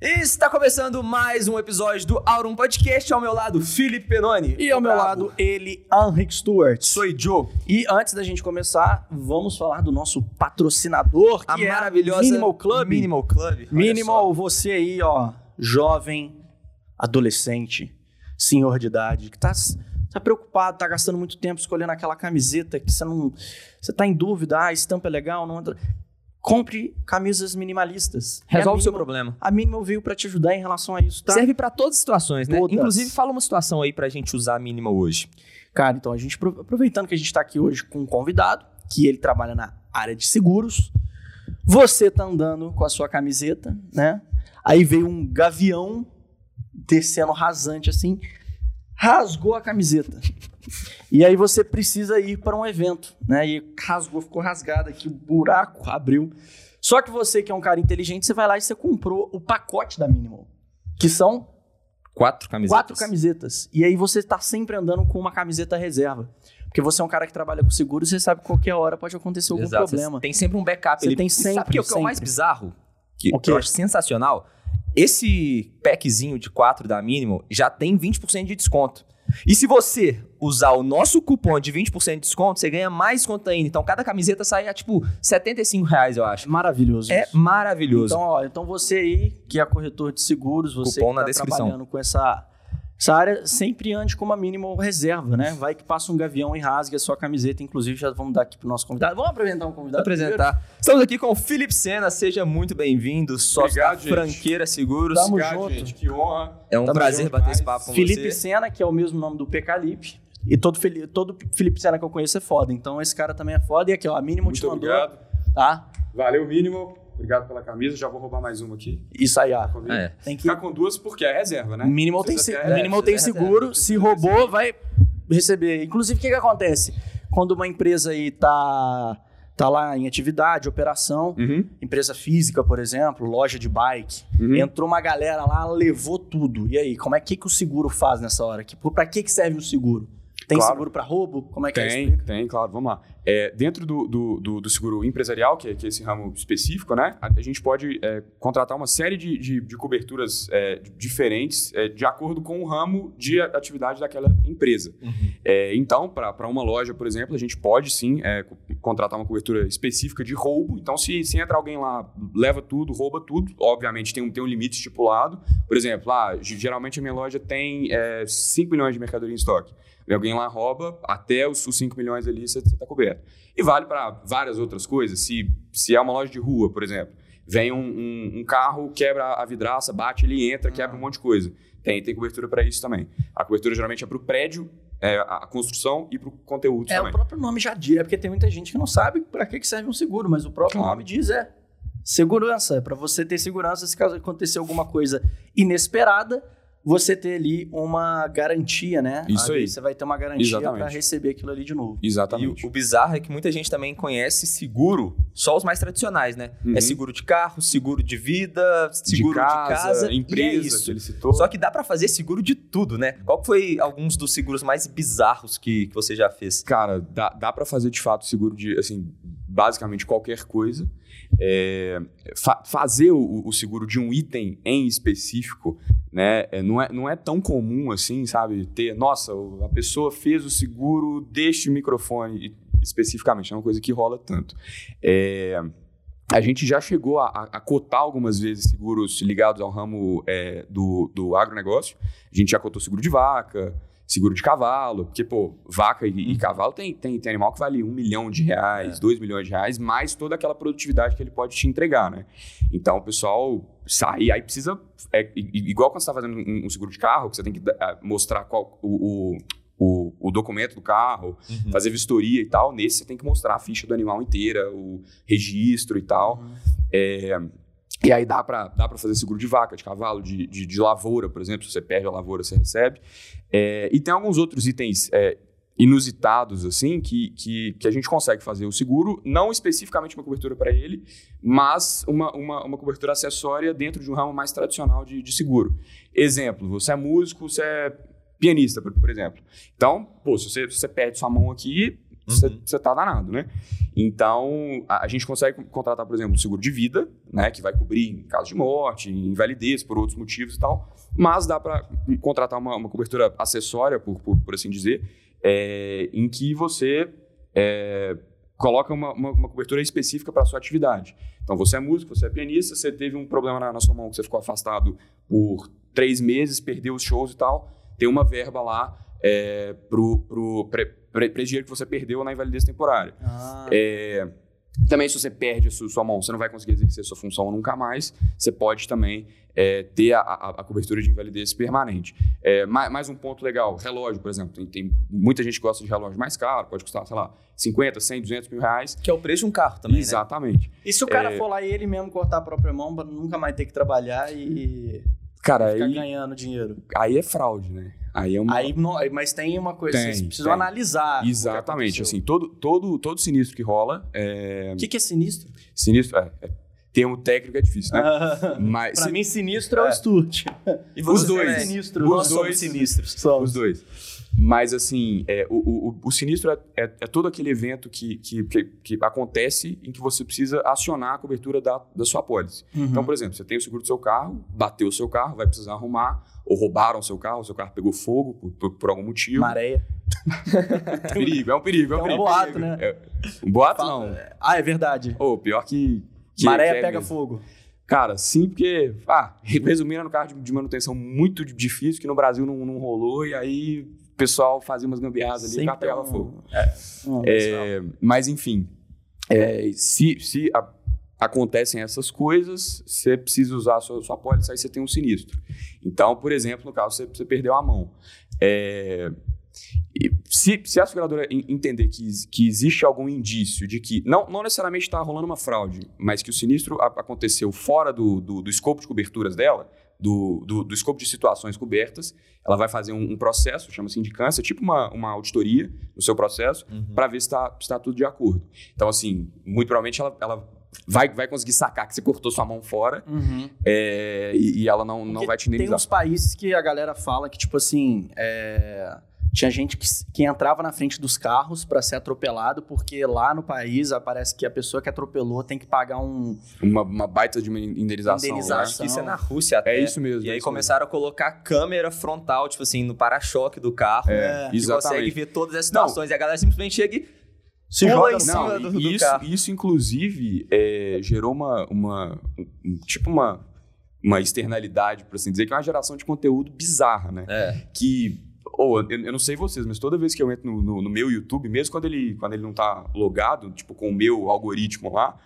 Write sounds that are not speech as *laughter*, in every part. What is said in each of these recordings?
Está começando mais um episódio do Aurum Podcast. Ao meu lado, Felipe Penoni. E ao meu Bravo. lado, ele, Henrik Stewart. Sou Joe. E antes da gente começar, vamos falar do nosso patrocinador, que A é maravilhosa Minimal Club. Minimal Club. Minimal, você aí, ó, jovem, adolescente, senhor de idade, que tá, tá preocupado, tá gastando muito tempo escolhendo aquela camiseta que você não. Você tá em dúvida, ah, a estampa é legal, não entra. Compre camisas minimalistas. Resolve o seu problema. A Minimal veio pra te ajudar em relação a isso, tá? Serve pra todas as situações, né? Todas. Inclusive, fala uma situação aí pra gente usar a Minimal hoje. Cara, então a gente, apro- aproveitando que a gente está aqui hoje com um convidado, que ele trabalha na área de seguros, você tá andando com a sua camiseta, né? Aí veio um gavião descendo rasante assim, rasgou a camiseta. E aí você precisa ir para um evento, né? E rasgou, ficou rasgado aqui, o buraco abriu. Só que você que é um cara inteligente, você vai lá e você comprou o pacote da Minimal, que são Quatro camisetas. Quatro camisetas. E aí você tá sempre andando com uma camiseta reserva. Porque você é um cara que trabalha com seguro, você sabe que qualquer hora pode acontecer algum Exato. problema. Tem sempre um backup. Você ali. tem sempre, Sabe o que é o que é o mais bizarro? Que O quê? eu acho sensacional. Esse packzinho de quatro da Minimal já tem 20% de desconto. E se você usar o nosso cupom de 20% de desconto, você ganha mais desconto ainda. Então cada camiseta sai a tipo 75 reais, eu acho. Maravilhoso. É isso. maravilhoso. Então, ó, então você aí, que é corretor de seguros, você Cupom que na tá descrição. trabalhando com essa, essa área, sempre ande com uma minimal reserva, né? Vai que passa um gavião e rasgue a sua camiseta. Inclusive, já vamos dar aqui pro nosso convidado. Vamos apresentar um convidado apresentar. Estamos aqui com o Felipe Sena, seja muito bem-vindo, sócio Obrigado, da. Franqueira Seguros. Tamo Obrigado, junto. gente. Que honra. É um Tamo prazer junto bater esse papo com Felipe você. Sena, que é o mesmo nome do Pecalipe. E todo, Feli- todo Felipe Sena que eu conheço é foda. Então esse cara também é foda. E aqui, ó, a te Muito mandou. obrigado. Tá? Valeu, mínimo. Obrigado pela camisa. Já vou roubar mais uma aqui. Isso aí, ó. É. Tem que. Ficar com duas porque é reserva, né? Minimal tem, se- a minimal tem seguro. reserva. Se roubou, vai receber. Inclusive, o que, que acontece? Quando uma empresa aí tá, tá lá em atividade, operação, Uhum. empresa física, por exemplo, loja de bike, Uhum. entrou uma galera lá, levou tudo. E aí, como é que, que o seguro faz nessa hora? Pra que, que serve o seguro? Tem Claro. seguro pra roubo? Como é que é? Tem, Explica. tem, claro, vamos lá. É, dentro do, do, do- do seguro empresarial, que é, que é esse ramo específico, né? A, a gente pode é, contratar uma série de, de, de coberturas é, diferentes é, de acordo com o ramo de atividade daquela empresa. É, então, para uma loja, por exemplo, a gente pode sim co- contratar uma cobertura específica de roubo. Então, se, se entra alguém lá, leva tudo, rouba tudo, obviamente tem um, tem um limite estipulado. Por exemplo, ah, ge- geralmente a minha loja tem é, 5 milhões de mercadoria em estoque. E alguém lá rouba, até os, os 5 milhões ali você está coberto. E vale para várias outras coisas. Se, se é uma loja de rua, por exemplo, vem um, um- um carro, quebra a vidraça, bate, ele entra, quebra um monte de coisa. Tem, tem cobertura para isso também. A cobertura geralmente é para o prédio, é, a construção e para o conteúdo É, também. o próprio nome já diz, é porque tem muita gente que não sabe que, que serve um seguro, mas o próprio Claro. nome diz é segurança, é para você ter segurança se caso acontecer alguma coisa inesperada, você ter ali uma garantia, né? Isso Ali aí. Você vai ter uma garantia para receber aquilo ali de novo. E Exatamente. o, o bizarro é que muita gente também conhece seguro, só os mais tradicionais, né? Uhum. É seguro de carro, seguro de vida, seguro de casa, empresa, e é isso. que ele citou. Só que dá pra fazer seguro de tudo, né? Qual que foi alguns dos seguros mais bizarros que, que você já fez? Cara, dá, dá para fazer de fato seguro de, assim, basicamente qualquer coisa. É, fa- fazer o, o seguro de um item em específico, né, é, não, é, não é tão comum assim, sabe? Ter, nossa, a pessoa fez o seguro deste microfone especificamente, é uma coisa que rola tanto. É, a gente já chegou a, a- a cotar algumas vezes seguros ligados ao ramo é, do, do agronegócio. A gente já cotou seguro de vaca, seguro de cavalo, porque, pô, vaca e, e cavalo tem, tem, tem animal que vale um milhão de reais, dois milhões de reais, mais toda aquela produtividade que ele pode te entregar, né? Então, o pessoal sai, aí precisa, é, igual quando você está fazendo um, um seguro de carro, que você tem que ah, mostrar qual, o, o, o, o documento do carro, fazer vistoria e tal, nesse você tem que mostrar a ficha do animal inteira, o registro e tal. É, e aí dá pra, dá fazer seguro de vaca, de cavalo, de, de, de lavoura, por exemplo. Se você perde a lavoura, você recebe. É, e tem alguns outros itens é, inusitados, assim, que, que, que a gente consegue fazer o seguro, não especificamente uma cobertura para ele, mas uma, uma, uma cobertura acessória dentro de um ramo mais tradicional de, de seguro. Exemplo, você é músico, você é pianista, por, por exemplo. Então, pô, se você, se você perde sua mão aqui, você Uhum. tá danado, né? Então, a, a gente consegue contratar, por exemplo, um seguro de vida, né? Que vai cobrir em caso de morte, invalidez, por outros motivos e tal. Mas dá para contratar uma, uma cobertura acessória, por, por, por assim dizer, é, em que você é, coloca uma, uma, uma cobertura específica para sua atividade. Então, você é músico, você é pianista, você teve um problema na, na sua mão, que você ficou afastado por três meses, perdeu os shows e tal, tem uma verba lá é, pro, pro, pra esse dinheiro que você perdeu na invalidez temporária. Ah, É, também, se você perde a sua, sua mão, você não vai conseguir exercer sua função nunca mais. Você pode também é, ter a, a- a cobertura de invalidez permanente. É, mais, mais um ponto legal: relógio, por exemplo. Tem, tem muita gente que gosta de relógio mais caro, pode custar, sei lá, 50, 100, 200 mil reais. Que é o preço de um carro também, né? Exatamente. E se o cara É. for lá e ele mesmo cortar a própria mão pra nunca mais ter que trabalhar e Cara, ficar aí, ganhando dinheiro? aí é fraude, né? Aí é uma. Aí, não- mas tem uma coisa, Tem, vocês precisam tem. analisar. Exatamente. Assim, todo, todo, todo sinistro que rola é. O que, que é sinistro? Sinistro. É, é, termo técnico é difícil, né? *laughs* Mas. pra se- mim, sinistro é, o Sturt. E Os você dois. é Sinistro. Os Nós somos dois. sinistros. Os dois. Mas, assim, é, o, o, o- sinistro é, é- é todo aquele evento que, que, que, que acontece em que você precisa acionar a cobertura da, da sua pólice. Uhum. Então, por exemplo, você tem o seguro do seu carro, bateu o seu carro, vai precisar arrumar, ou roubaram o seu carro, o seu carro pegou fogo por, por, por algum motivo. Maréia. *laughs* perigo, é um perigo, é um É um perigo. boato, né? É, um boato, Fala- não. Ah, é verdade. Ô, pior que... que Maréia é pega mesmo. fogo. Cara, sim, porque, ah, *laughs* resumindo, era um carro de, de manutenção muito difícil, que no Brasil não, não rolou, e aí pessoal fazia umas gambiarras ali e o carro Sempre pegava um- fogo. É, É, mas, enfim, é, se, se a- acontecem essas coisas, você precisa usar a sua, sua pólice, aí você tem um sinistro. Então, por exemplo, no caso, você, você perdeu a mão. É, e se, se a seguradora en- entender que, que existe algum indício de que, não, não necessariamente está rolando uma fraude, mas que o sinistro aconteceu fora do, do, do escopo de coberturas dela, do, do, do escopo de situações cobertas, ela vai fazer um, um processo, chama-se indicância, tipo uma, uma auditoria no seu processo, Uhum. para ver se está tudo de acordo. Então, assim, muito provavelmente ela, ela vai, vai conseguir sacar que você cortou sua mão fora Uhum. é, e, e ela não, não vai te Tem indenizar. uns países que a galera fala que, tipo assim, é, tinha gente que, que entrava na frente dos carros pra ser atropelado, porque lá no país parece que a pessoa que atropelou tem que pagar um. Uma, uma baita de uma indenização. Indenização. Acho que isso é na Rússia até. É isso mesmo. E é aí começaram a colocar câmera frontal, tipo assim, no para-choque do carro. É, que exatamente. consegue ver todas as situações. E a galera simplesmente chega e Se joga em cima. Não, do- do e isso, carro. isso, inclusive, é, gerou uma, uma um- tipo uma, uma externalidade, por assim dizer, que é uma geração de conteúdo bizarra, né? É. Que, ou eu, eu não sei vocês, mas toda vez que eu entro no, no- no meu YouTube, mesmo quando ele, quando ele não tá logado, tipo, com o meu algoritmo lá,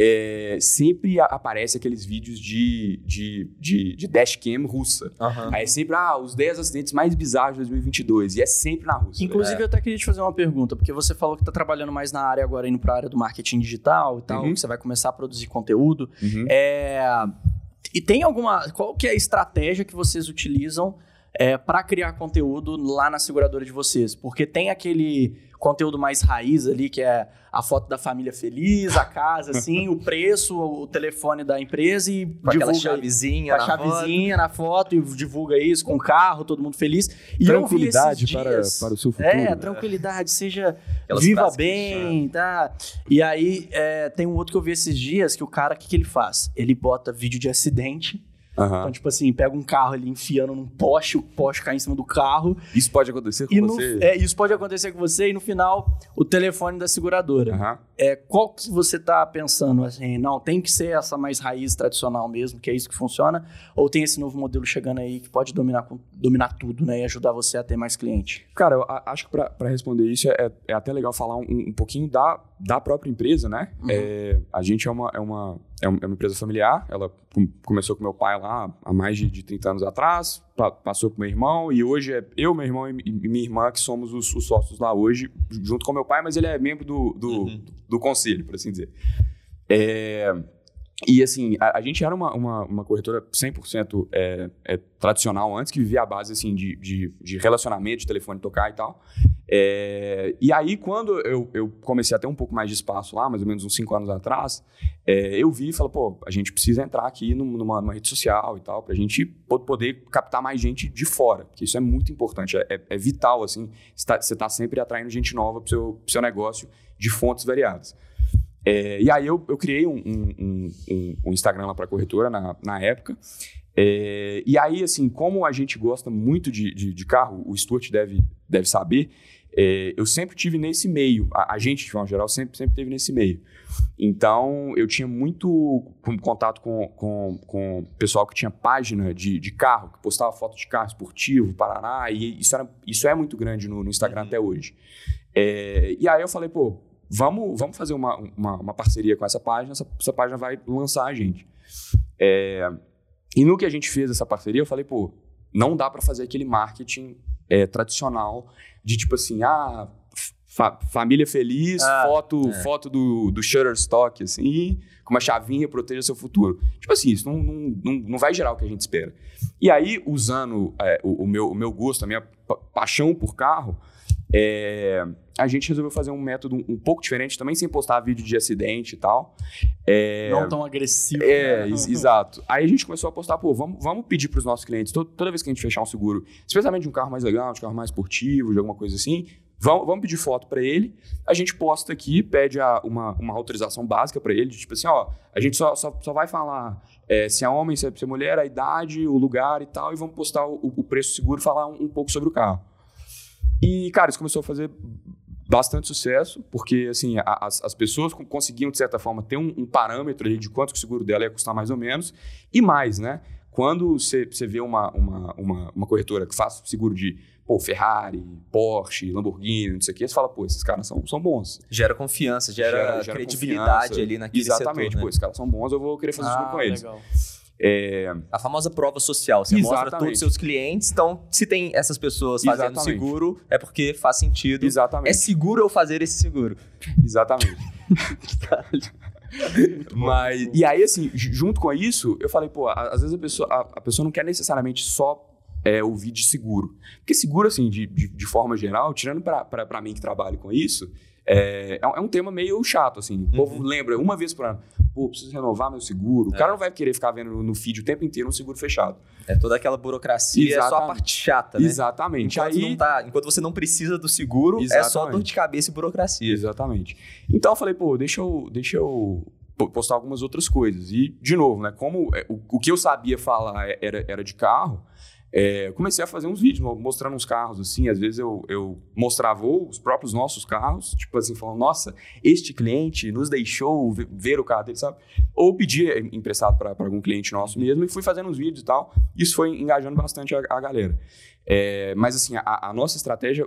é, sempre aparece aqueles vídeos de, de, de, de dashcam russa. Aham. Aí é sempre, ah, os 10 acidentes mais bizarros de 2022. E é sempre na Rússia. Inclusive, eu até queria te fazer uma pergunta, porque você falou que tá trabalhando mais na área agora, indo pra área do marketing digital e tal, Uhum. que você vai começar a produzir conteúdo. Uhum. É, e tem alguma. Qual que é a estratégia que vocês utilizam para criar conteúdo lá na seguradora de vocês? Porque tem aquele conteúdo mais raiz ali, que é a foto da família feliz, a casa, assim, o preço, o telefone da empresa e Com aquela divulga chavezinha com a na foto. chavezinha na foto e divulga isso com o carro, todo mundo feliz. E Tranquilidade para, dias- para o seu futuro. é, tranquilidade, seja Aquelas viva bem, tá? E aí, é, tem um outro que eu vi esses dias, que o cara, o que, que ele faz? Ele bota vídeo de acidente, Aham. então, tipo assim, pega um carro ali enfiando num poste, o poste cai em cima do carro, Isso pode acontecer com e no- você? é, isso pode acontecer com você, e no final, o telefone da seguradora. Aham. É, qual que você tá pensando, assim, não, tem que ser essa mais raiz tradicional mesmo, que é isso que funciona, ou tem esse novo modelo chegando aí que pode dominar, dominar tudo, né, e ajudar você a ter mais cliente? Cara, eu acho que pra responder isso é, é até legal falar um, um pouquinho da, da própria empresa, né? Uhum. É, a gente é uma, é, uma, é uma empresa familiar, ela com- começou com meu pai lá há mais de, de 30 anos atrás, passou pro meu irmão, e hoje é eu, meu irmão e, mi- minha irmã que somos os, os sócios lá hoje, junto com meu pai, mas ele é membro do, do, Uhum. do conselho, por assim dizer. É, e assim, a, a gente era uma, uma, uma corretora 100% é, é, tradicional antes, que vivia a base assim, de, de, de relacionamento, de telefone tocar e tal. É, e aí, quando eu, eu, comecei a ter um pouco mais de espaço lá, mais ou menos uns cinco anos atrás, é, eu vi e falei, pô, a gente precisa entrar aqui numa, numa rede social e tal, para a gente poder captar mais gente de fora, porque isso é muito importante, é, é, é vital, assim, você está tá sempre atraindo gente nova para o seu, seu negócio de fontes variadas. É, e aí eu, eu criei um, um, um, um Instagram lá para corretora na, na época. É, e aí, assim, como a gente gosta muito de, de, de carro, o Stuart deve, deve saber, é, eu sempre tive nesse meio. A, a, gente, de forma geral, sempre, sempre teve nesse meio. Então, eu tinha muito contato com, com, com pessoal que tinha página de, de carro, que postava foto de carro esportivo, Paraná, e isso, era, isso é muito grande no, no Instagram uhum. até hoje. É, e aí eu falei, pô, vamos, vamos fazer uma, uma, uma parceria com essa página, essa, essa, página vai lançar a gente. É, e no que a gente fez essa parceria, eu falei, pô, não dá para fazer aquele marketing é, tradicional de tipo assim, ah, fa família feliz, ah, foto, é. foto do, do Shutterstock, assim, com uma chavinha, proteja seu futuro. Tipo assim, isso não, não, não, não vai gerar o que a gente espera. E aí, usando é, o, o, meu, o meu gosto, a minha paixão por carro, é, a gente resolveu fazer um método um, pouco diferente, também sem postar vídeo de acidente e tal. É, não tão agressivo. É, né? *laughs* exato. Aí a gente começou a postar, pô, vamos, vamos pedir para os nossos clientes, toda, toda vez que a gente fechar um seguro, especialmente de um carro mais legal, de um carro mais esportivo, de alguma coisa assim, vamos, vamos pedir foto para ele, a gente posta aqui, pede a, uma, uma autorização básica para ele, de tipo assim, ó, a gente só, só, só vai falar é, se é homem, se é, se é, mulher, a idade, o lugar e tal, e vamos postar o, o preço seguro, falar um, um pouco sobre o carro. E, cara, isso começou a fazer bastante sucesso, porque assim, as, as pessoas conseguiam, de certa forma, ter um, um parâmetro ali de quanto o seguro dela ia custar mais ou menos, e mais, né? Quando você vê uma, uma, uma, uma, corretora que faz seguro de pô, Ferrari, Porsche, Lamborghini, não sei o que, você fala, pô, esses caras são, são bons. Gera confiança, gera, gera, gera credibilidade confiança. ali naquele Exatamente, setor, né? pô, esses caras são bons, eu vou querer fazer ah, seguro com eles. Legal. É... A famosa prova social. Você Exatamente. mostra todos os seus clientes. Então, se tem essas pessoas fazendo Exatamente. seguro, é porque faz sentido. Exatamente. É seguro eu fazer esse seguro. Exatamente. *laughs* Mas, e aí, assim, junto com isso, eu falei, pô, às vezes a pessoa, a, a pessoa não quer necessariamente só é, ouvir de seguro. Porque seguro, assim, de, de, de forma geral, tirando para mim que trabalho com isso, é, é, é um tema meio chato, assim. O povo uhum. lembra uma vez por ano, pô, preciso renovar meu seguro. O é. cara não vai querer ficar vendo no feed o tempo inteiro um seguro fechado. É toda aquela burocracia, Exatamente. é só a parte chata, né? Exatamente. Enquanto, Aí... tá, enquanto você não precisa do seguro, Exatamente. é só dor de cabeça e burocracia. Exatamente. Então eu falei, pô, deixa eu, deixa eu postar algumas outras coisas. E, de novo, né, como é, o, o que eu sabia falar era, era de carro, é, comecei a fazer uns vídeos mostrando uns carros, assim, às vezes eu, eu mostrava os próprios nossos carros, tipo assim, falando, nossa, este cliente nos deixou ver o carro dele, sabe? Ou pedia emprestado para algum cliente nosso mesmo e fui fazendo uns vídeos e tal. Isso foi engajando bastante a, a galera. É, mas, assim, a, a, nossa estratégia,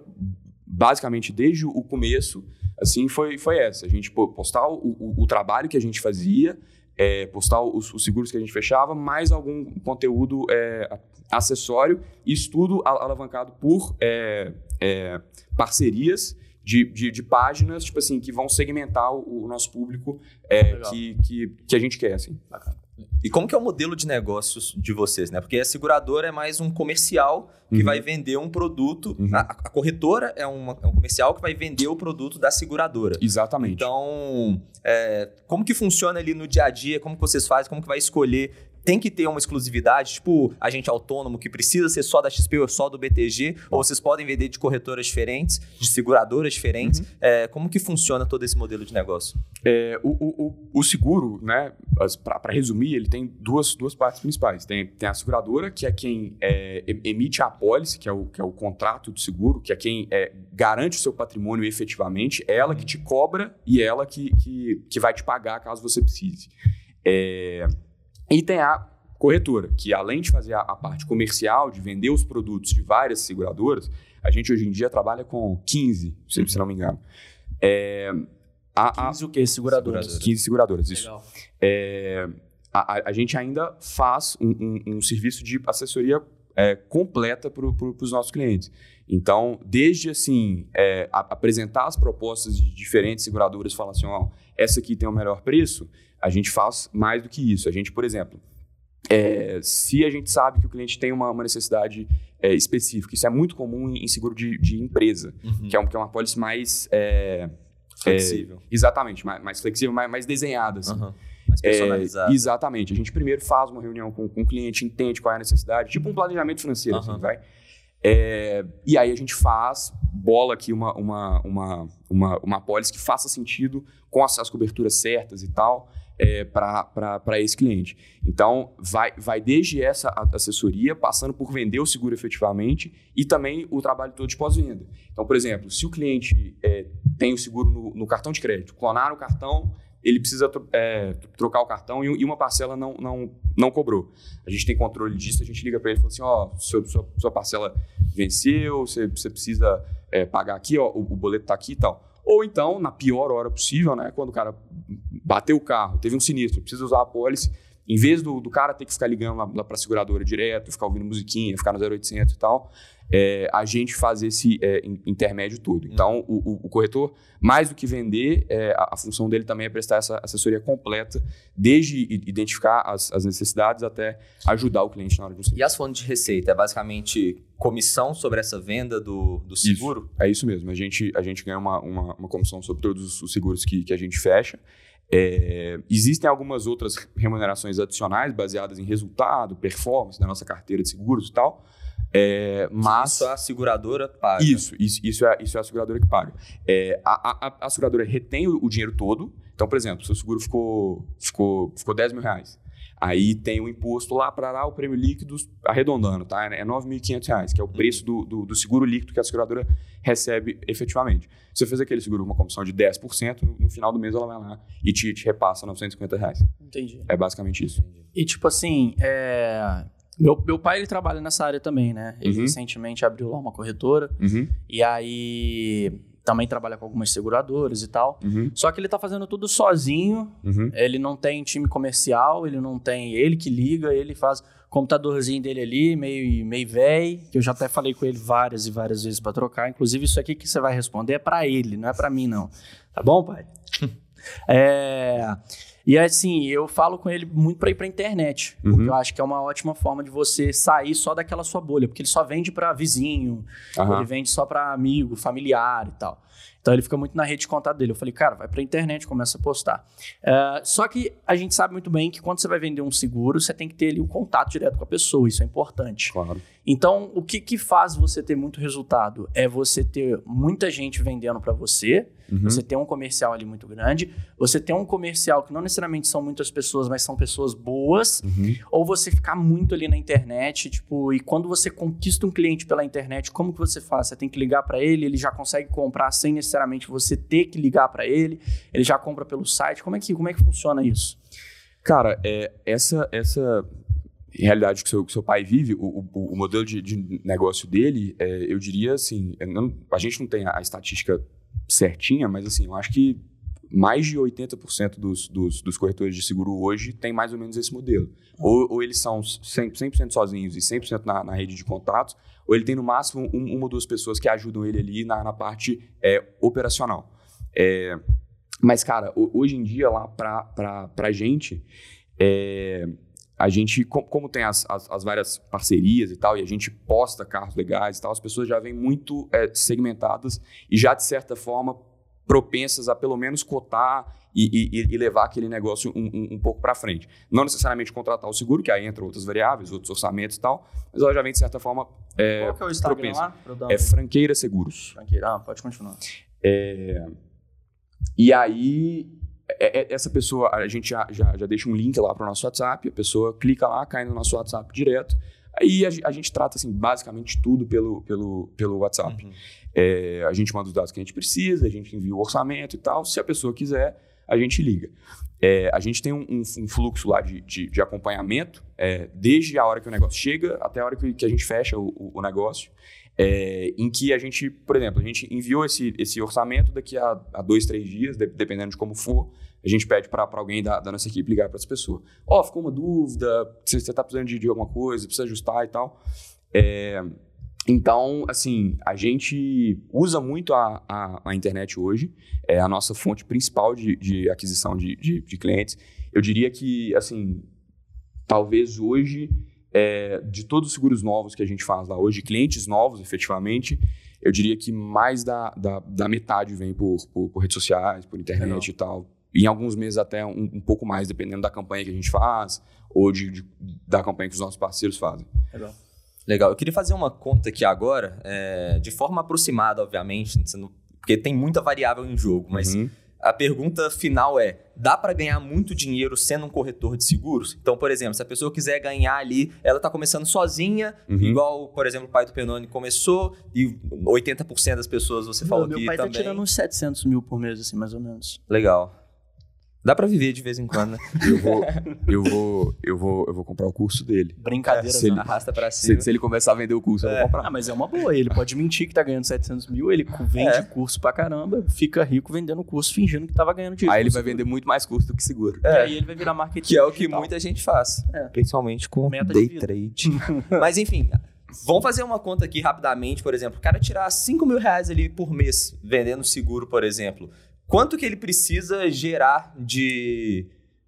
basicamente, desde o começo, assim, foi, foi essa. A gente postar o, o, o trabalho que a gente fazia, é, postar os, os, seguros que a gente fechava, mais algum conteúdo é, acessório e estudo alavancado por é, é, parcerias de, de, de, páginas, tipo assim, que vão segmentar o, o nosso público é, que, que, que, a gente quer, assim. Bacana. E como que é o modelo de negócios de vocês, né? Porque a seguradora é mais um comercial que uhum. vai vender um produto. Uhum. A, a, corretora é, uma, é, um comercial que vai vender o produto da seguradora. Exatamente. Então, é, como que funciona ali no dia a dia? Como que vocês fazem? Como que vai escolher tem que ter uma exclusividade, tipo agente autônomo que precisa ser só da XP ou só do BTG, ou vocês podem vender de corretoras diferentes, de seguradoras diferentes. Uhum. É, como que funciona todo esse modelo de negócio? É, o, o, o, seguro, né, para resumir, ele tem duas, duas partes principais. Tem, tem a seguradora, que é quem é, emite a apólice, que é, o, que é o contrato do seguro, que é quem é, garante o seu patrimônio efetivamente, é ela que te cobra e ela que, que, que vai te pagar caso você precise. É, e tem a corretora, que além de fazer a, parte comercial, de vender os produtos de várias seguradoras, a gente hoje em dia trabalha com 15, se, se não me engano. É, a, a, 15 o quê? Seguradoras? 15 seguradoras, isso. Legal. É, a, a, gente ainda faz um, um, um serviço de assessoria é, completa para os nossos clientes. Então, desde assim, é, apresentar as propostas de diferentes seguradoras, falar assim, ó, essa aqui tem o melhor preço, a gente faz mais do que isso. A gente, por exemplo, é, se a gente sabe que o cliente tem uma, uma necessidade é, específica, isso é muito comum em seguro de, de empresa, Uhum. que, é um, que é uma pólice mais. é, Flexível. é, exatamente, mais, mais flexível, mais, mais desenhada. assim. Aham. Mais personalizado. exatamente. A gente primeiro faz uma reunião com, com o cliente, entende qual é a necessidade, tipo um planejamento financeiro, Aham. assim, vai. É, e aí a gente faz, bola aqui uma, uma, uma, uma, uma apólice que faça sentido com as, as coberturas certas e tal é, para esse cliente. Então, vai, vai desde essa assessoria, passando por vender o seguro efetivamente e também o trabalho todo de pós-venda. Então, por exemplo, se o cliente é, tem o seguro no, no cartão de crédito, clonaram o cartão, ele precisa é, trocar o cartão e, uma parcela não, não, não cobrou. A gente tem controle disso, a gente liga para ele e fala assim, ó, sua, sua, sua parcela venceu, você, você precisa é, pagar aqui, ó, o, o boleto tá aqui e tal. Ou então, na pior hora possível, né, quando o cara bateu o carro, teve um sinistro, precisa usar a pólice, em vez do, do cara ter que ficar ligando lá, lá para a seguradora direto, ficar ouvindo musiquinha, ficar no 0800 e tal, é, a gente faz esse é, in- intermédio todo. Então, o, o- o corretor, mais do que vender, é, a, a função dele também é prestar essa assessoria completa, desde identificar as, as necessidades até ajudar o cliente na hora de um E as fontes de receita? É basicamente comissão sobre essa venda do, do seguro? É isso mesmo. A gente, a gente ganha uma, uma, uma comissão sobre todos os seguros que, que a gente fecha. É, existem algumas outras remunerações adicionais baseadas em resultado, performance da nossa carteira de seguros e tal. É, mas Isso a seguradora paga. Isso, isso, isso, é, isso é a seguradora que paga. É, a, a, a seguradora retém o, o dinheiro todo. Então, por exemplo, seu seguro ficou, ficou, ficou 10 mil reais. Aí tem o imposto lá para lá, o prêmio líquido, arredondando, tá? É 9.500 reais, que é o preço do, do, do seguro líquido que a seguradora recebe efetivamente. Você fez aquele seguro com uma comissão de 10%, no, no final do mês ela vai lá e te, te repassa 950 reais. Entendi. É basicamente isso. E tipo assim, é... meu, meu pai ele trabalha nessa área também, né? Ele Uhum. recentemente abriu lá uma corretora Uhum, e aí também trabalha com algumas seguradoras e tal. uhum, Só que ele tá fazendo tudo sozinho, uhum. ele não tem time comercial, ele não tem ele que liga, ele faz o computadorzinho dele ali, meio meio velho, que eu já até falei com ele várias e várias vezes para trocar. Inclusive isso aqui que você vai responder é para ele, não é para mim não. Tá bom, pai? *laughs* é, e assim, eu falo com ele muito para ir para internet, Uhum. porque eu acho que é uma ótima forma de você sair só daquela sua bolha, porque ele só vende para vizinho, Aham. ele vende só para amigo, familiar e tal. Então ele fica muito na rede de contato dele. Eu falei, cara, vai pra internet, começa a postar. É, só que a gente sabe muito bem que quando você vai vender um seguro, você tem que ter ali o contato direto com a pessoa, isso é importante. Claro. Então, o que, que faz você ter muito resultado? É você ter muita gente vendendo para você, Uhum. você ter um comercial ali muito grande, você ter um comercial que não necessariamente são muitas pessoas, mas são pessoas boas, Uhum. ou você ficar muito ali na internet, tipo, e quando você conquista um cliente pela internet, como que você faz? Você tem que ligar para ele, ele já consegue comprar sem necessariamente você ter que ligar para ele, ele já compra pelo site. Como é que, como é que funciona isso? Cara, é, essa, essa realidade que seu, que seu pai vive, o, o, o modelo de, de negócio dele, é, eu diria assim, eu não- a gente não tem a, a estatística certinha, mas assim, eu acho que mais de 80% dos, dos, dos corretores de seguro hoje tem mais ou menos esse modelo. Ou, ou eles são 100%, 100% sozinhos e 100% na, na rede de contatos, ou ele tem no máximo um- uma ou duas pessoas que ajudam ele ali na, na parte é, operacional. É, mas, cara, ho- hoje em dia, lá pra, pra gente, é, a gente, co- como tem as, as, as várias parcerias e tal, e a gente posta carros legais e tal, as pessoas já vêm muito é, segmentadas e já, de certa forma, propensas a pelo menos cotar e, e- e levar aquele negócio um, um- um pouco para frente. Não necessariamente contratar o seguro, que aí entra outras variáveis, outros orçamentos e tal, mas ela já vem, de certa forma, é, Qual que é o Instagram propensa. lá? É Franqueira Seguros. Franqueira. Ah, pode continuar. É, e aí, essa pessoa, a gente já, já, já deixa um link lá para o nosso WhatsApp, a pessoa clica lá, cai no nosso WhatsApp direto. Aí a, a gente trata assim, basicamente tudo pelo, pelo, pelo WhatsApp. Uhum. É, a gente manda os dados que a gente precisa, a gente envia o orçamento e tal. Se a pessoa quiser, a gente liga. É, a gente tem um, um- um fluxo lá de, de, de acompanhamento, é, desde a hora que o negócio chega até a hora que, que a gente fecha o, o- o negócio. É, em que a gente, por exemplo, a gente enviou esse, esse orçamento daqui a, a dois, três dias, de- dependendo de como for, a gente pede para alguém da, da nossa equipe ligar para essa pessoa. Ó, ficou uma dúvida, você está precisando de, de alguma coisa, precisa ajustar e tal. É, então, assim, a gente usa muito a, a, a internet hoje, é a nossa fonte principal de, de aquisição de, de, de clientes. Eu diria que, assim, talvez hoje, é, de todos os seguros novos que a gente faz lá hoje, clientes novos, efetivamente, eu diria que mais da, da, da metade vem por, por, por, redes sociais, por internet Legal. e tal. Em alguns meses até um, um, pouco mais, dependendo da campanha que a gente faz ou de, de da campanha que os nossos parceiros fazem. Legal. Legal. Eu queria fazer uma conta aqui agora, é, de forma aproximada, obviamente, porque tem muita variável em jogo, mas uhum. A pergunta final é: dá para ganhar muito dinheiro sendo um corretor de seguros? Então, por exemplo, se a pessoa quiser ganhar ali, ela está começando sozinha, uhum. igual, por exemplo, o pai do Penone começou, e 80% das pessoas você falou que também. Meu pai tá tirando uns 700 mil por mês, assim, mais ou menos. Legal. Dá pra viver de vez em quando, né? *laughs* eu, vou, eu, vou, eu, vou, eu vou comprar o curso dele. Brincadeira, se ele, arrasta pra cima. Se, se, ele começar a vender o curso, é. eu vou comprar. Ah, mas é uma boa. Ele pode mentir que tá ganhando 700 mil, ele vende é. curso pra caramba, fica rico vendendo curso, fingindo que tava ganhando dinheiro. Aí ele vai vender muito mais curso do que seguro. É. E aí ele vai virar marketing. Que é o que muita gente faz. É. Principalmente com Meta day trade. *laughs* mas enfim, Vamos fazer uma conta aqui rapidamente, por exemplo. O cara tirar 5 mil reais ali por mês vendendo seguro, por exemplo quanto que ele precisa gerar de,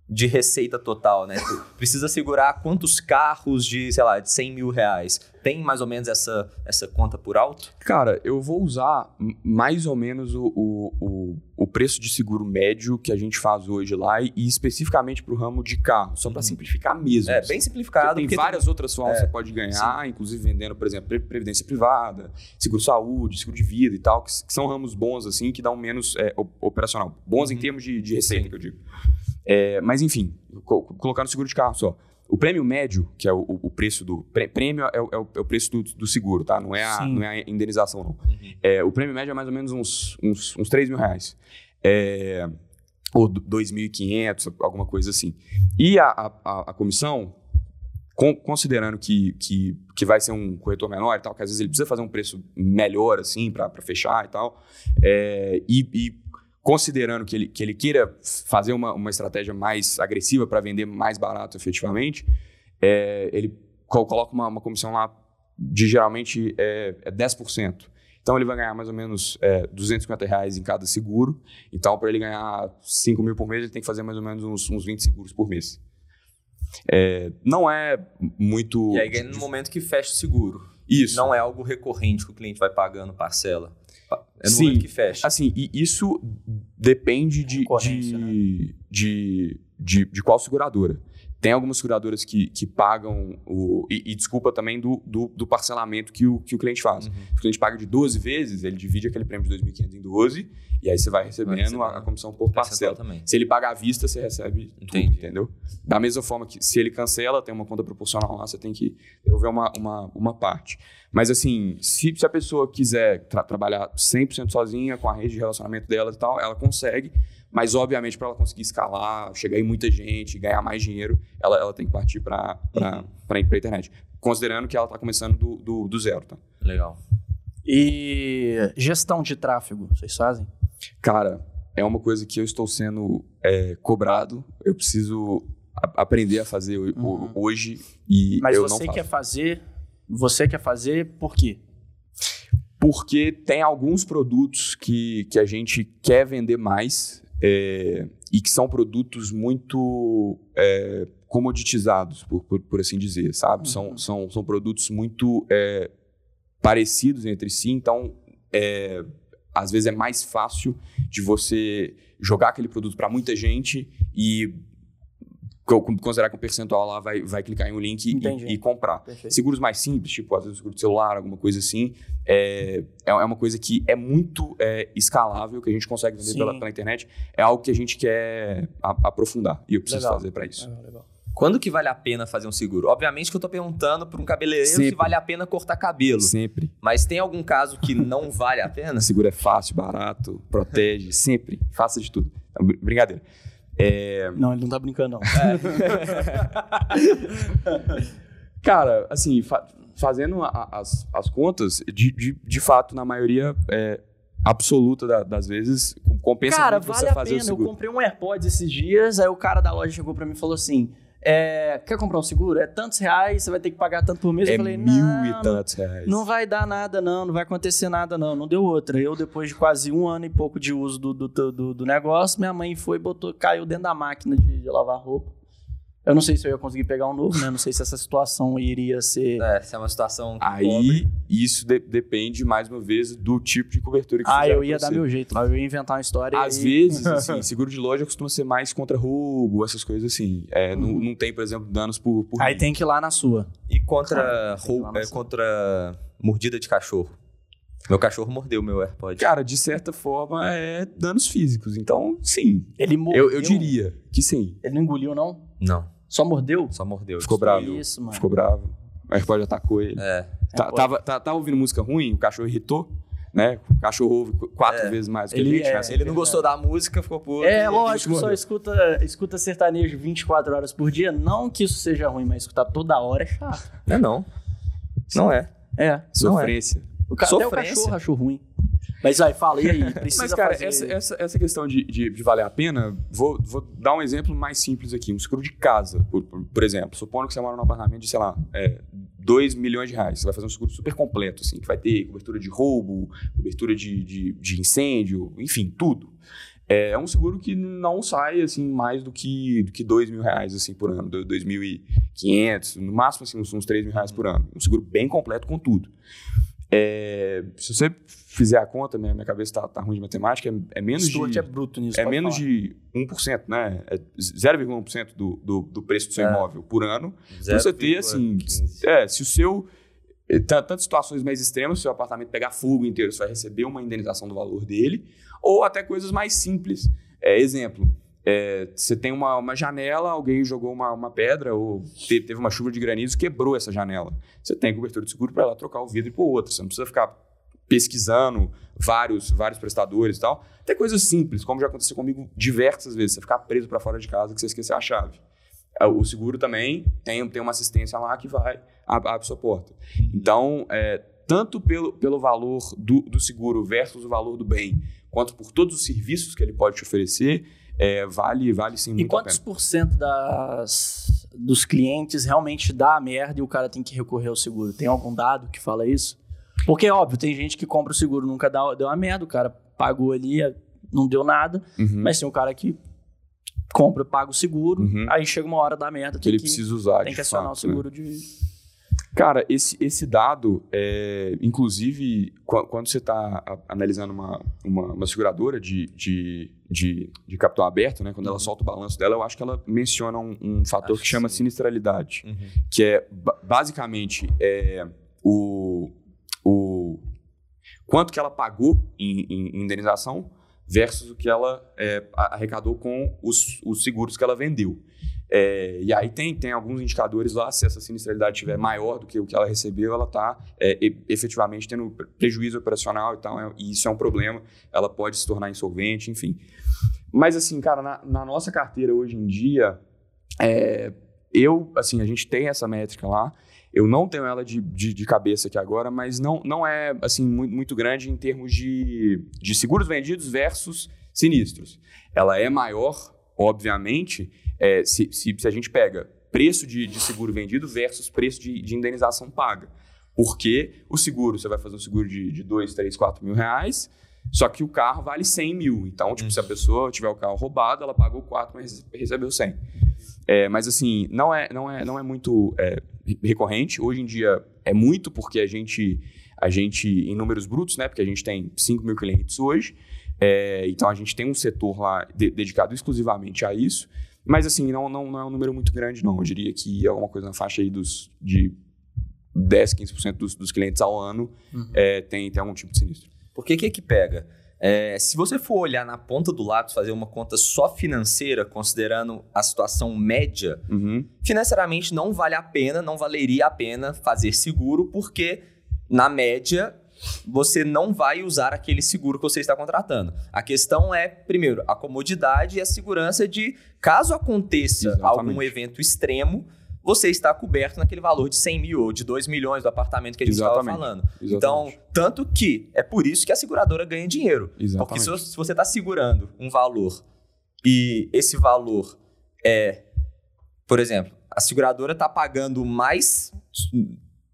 de receita total, né? precisa segurar quantos carros de, sei lá, de 100 mil reais. Tem mais ou menos essa, essa conta por alto? Cara, eu vou usar mais ou menos o, o, o, preço de seguro médio que a gente faz hoje lá e, e especificamente para o ramo de carro, só para uhum. simplificar mesmo. É, bem simplificado. Tem várias tem... outras formas é, que você pode ganhar, sim. inclusive vendendo, por exemplo, previdência privada, seguro saúde, seguro de vida e tal, que, que são ramos bons, assim, que dão menos é, operacional. Bons uhum. em termos de, de receita, sim. que eu digo. É, mas enfim, colocando seguro de carro só. O prêmio médio, que é o, o preço do. Prêmio é o, é o, é preço do, do, seguro, tá? Não é a, não é a indenização, não. Uhum. É, o prêmio médio é mais ou menos uns, uns, uns 3 mil reais. É, ou 2.500, alguma coisa assim. E a, a, a comissão, com, considerando que, que, que vai ser um corretor menor e tal, que às vezes ele precisa fazer um preço melhor, assim, para fechar e tal, é, e, e considerando que ele, que ele queira fazer uma, uma estratégia mais agressiva para vender mais barato efetivamente, é, ele coloca uma, uma, comissão lá de geralmente é, é 10%. Então ele vai ganhar mais ou menos é, 250 reais em cada seguro. Então, para ele ganhar 5 mil por mês, ele tem que fazer mais ou menos uns, uns 20 seguros por mês. É, não é muito. E aí ganha no momento que fecha o seguro. Isso. Não é algo recorrente que o cliente vai pagando parcela. É no Sim, momento que fecha. Assim, e isso depende de, de, né? de, de, de, qual seguradora. Tem algumas seguradoras que, que pagam o. E, e desculpa também do, do, do, parcelamento que o, que o cliente faz. Uhum. O cliente paga de 12 vezes, ele divide aquele prêmio de 2.500 em 12, e aí você vai recebendo, vai a, a, comissão por parcela. Também. Se ele paga à vista, você recebe Entendi. tudo, entendeu? Da mesma forma que se ele cancela, tem uma conta proporcional lá, você tem que devolver uma, uma, uma parte. Mas assim, se, se a pessoa quiser tra trabalhar 100% sozinha, com a rede de relacionamento dela e tal, ela consegue. Mas, obviamente, para ela conseguir escalar, chegar em muita gente, ganhar mais dinheiro, ela, ela tem que partir para a internet. Considerando que ela está começando do, do, do, zero, tá? Legal. E gestão de tráfego, vocês fazem? Cara, é uma coisa que eu estou sendo é, cobrado. Eu preciso a, aprender a fazer uhum. hoje e Mas eu não faço. você quer fazer... Você quer fazer por quê? Porque tem alguns produtos que, que a gente quer vender mais é, e que são produtos muito é, comoditizados, por, por, por, assim dizer, sabe? Uhum. São, são, são produtos muito é, parecidos entre si, então é, às vezes é mais fácil de você jogar aquele produto para muita gente e considerar que um percentual lá vai, vai clicar em um link e, e, comprar. Perfeito. Seguros mais simples, tipo às vezes seguro de celular, alguma coisa assim, é, é, é uma coisa que é muito é, escalável, que a gente consegue vender pela, pela, internet. É algo que a gente quer a, aprofundar e eu preciso legal. fazer para isso. Legal, legal. Quando que vale a pena fazer um seguro? Obviamente que eu estou perguntando para um cabeleireiro Sempre. se vale a pena cortar cabelo. Sempre. Mas tem algum caso que não vale a pena? *laughs* Seguro é fácil, barato, protege, sempre. Faça de tudo. Brincadeira. É... Não, ele não tá brincando, não. É. *laughs* Cara, assim, fa fazendo a, as, as contas, de, de, de fato, na maioria é, absoluta da, das vezes, compensa cara, muito vale você fazer pena. o seguro. Eu comprei um AirPods esses dias, aí o cara da loja chegou pra mim e falou assim: é, quer comprar um seguro? É tantos reais, você vai ter que pagar tanto por mês. É eu falei, mil não, e tantos reais. Não vai dar nada, não, não vai acontecer nada, não. Não deu outra. Eu, depois de quase um ano e pouco de uso do, do, do, do negócio, minha mãe foi e botou, caiu dentro da máquina de, de lavar roupa. Eu não sei se eu ia conseguir pegar um novo, né? Não sei se essa situação iria ser. É, se é uma situação que Aí, cobre. isso de- depende, mais uma vez, do tipo de cobertura que Ah, eu ia dar você. meu jeito lá. Eu ia inventar uma história. Às e... vezes, *laughs* assim, seguro de loja costuma ser mais contra roubo, essas coisas assim. É, não, não tem, por exemplo, danos por, por Aí risco. tem que ir lá na sua. E contra, Cara, tem que rou- lá na é, contra mordida de cachorro. Meu cachorro mordeu meu AirPod. Cara, de certa forma, é danos físicos. Então, sim. Ele mordeu. Eu, eu diria que sim. Ele não engoliu, não? Não, Só mordeu? só mordeu. Ficou bravo. Isso, mano. Ficou bravo. O AirPod atacou ele. É. Tá- pô. tava, tá- tava ouvindo música ruim, o cachorro irritou, né? O cachorro ouve qu- quatro É. vezes mais do que Ele a gente. é- né? Ele não gostou da música, ficou puto. É, lógico, só escuta, escuta sertanejo 24 horas por dia. Não que isso seja ruim, mas escutar toda hora é chato. Não é não. Não é. É. Sofrência. O ca... Até o cachorro achou ruim. Mas vai, fala, e aí? *laughs* Precisa Mas, cara, fazer... essa, essa, essa questão de, de, de valer a pena, vou, vou dar um exemplo mais simples aqui. Um seguro de casa, por, por, por exemplo. Supondo que você mora num apartamento de, sei lá, é, 2 milhões de reais. Você vai fazer um seguro super completo, assim, que vai ter cobertura de roubo, cobertura de, de, de incêndio, enfim, tudo. É, é um seguro que não sai, assim, mais do que, do que 2 mil reais, assim, por ano. 2.500, no máximo, assim, uns, uns 3 mil reais por ano. Um seguro bem completo com tudo. É, se você fizer a conta, minha, minha cabeça tá, tá ruim de matemática, é, é menos Stuart de... é bruto nisso. É menos falar. de 1%, né? É 0,1% do, do, do preço do seu É. imóvel por ano. Pra você ter, assim, 0,15. é, se o seu. eh, tan- Tantas situações mais extremas, se o seu apartamento pegar fogo inteiro, você vai receber uma indenização do valor dele, ou até coisas mais simples. É, exemplo, é, você tem uma, uma janela, alguém jogou uma, uma pedra, ou te- teve uma chuva de granizo, quebrou essa janela. Você tem cobertura de seguro para ela trocar o vidro pôr outra. Você não precisa ficar pesquisando vários, vários prestadores e tal. Até coisas simples, como já aconteceu comigo diversas vezes. Você ficar preso para fora de casa que você esqueceu a chave. Ah, O seguro também tem, tem uma assistência lá que vai, abre sua porta. Então, é, tanto pelo, pelo valor do, do seguro versus o valor do bem, quanto por todos os serviços que ele pode te oferecer, é, vale, vale sim E muito a quantos por cento das, dos clientes realmente dá a merda e o cara tem que recorrer ao seguro? Tem algum dado que fala isso? Porque, óbvio, tem gente que compra o seguro, nunca dá, deu uma merda, o cara pagou ali, não deu nada, Uhum. mas tem um cara que compra, paga o seguro, Uhum. aí chega uma hora da merda, tem ele que, precisa usar, tem que acionar o fato, né? seguro de... Cara, esse, esse dado, é, inclusive, qu- quando você está analisando uma, uma, uma seguradora de, de, de, de capital aberto, né, quando ela solta o balanço dela, eu acho que ela menciona um, um fator Acho que chama sim. sinistralidade, Uhum. que é ba- basicamente é, o, o quanto que ela pagou em, em indenização versus o que ela é, arrecadou com os, os seguros que ela vendeu. É, e aí tem, tem alguns indicadores lá, se essa sinistralidade estiver maior do que o que ela recebeu, ela está efetivamente tendo prejuízo operacional e tal, é- e isso é um problema, ela pode se tornar insolvente, enfim. Mas assim, cara, na, na nossa carteira hoje em dia, é, eu, assim, a gente tem essa métrica lá, eu não tenho ela de, de, de cabeça aqui agora, mas não, não é, assim, muito, muito grande em termos de, de seguros vendidos versus sinistros. Ela é maior, obviamente, é, se, se, se a gente pega preço de, de seguro vendido versus preço de, de indenização paga. Porque o seguro, você vai fazer um seguro de, de 2, 3, 4 mil reais, só que o carro vale 100 mil. Então, tipo, se a pessoa tiver o carro roubado, ela pagou 4, mas recebeu 100. É, mas assim, não é, não é, não é muito é, recorrente. Hoje em dia é muito porque a gente, a gente, em números brutos, né? Porque a gente tem 5 mil clientes hoje. é, então a gente tem um setor lá de- dedicado exclusivamente a isso. Mas assim, não, não, não é um número muito grande, não. Eu diria que é alguma coisa na faixa aí dos, de 10, 15% dos, dos clientes ao ano é, tem, tem algum tipo de sinistro. Porque que que pega? É, se você for olhar na ponta do lápis, fazer uma conta só financeira, considerando a situação média, Uhum. financeiramente não vale a pena, não valeria a pena fazer seguro, porque na média você não vai usar aquele seguro que você está contratando. A questão é, primeiro, a comodidade e a segurança de, caso aconteça Exatamente. algum evento extremo, você está coberto naquele valor de 100 mil ou de 2 milhões do apartamento que a gente estava Exatamente. falando. Então, Exatamente. tanto que é por isso que a seguradora ganha dinheiro. Porque Exatamente. se, você- se você está segurando um valor e esse valor é por exemplo, a seguradora está pagando mais,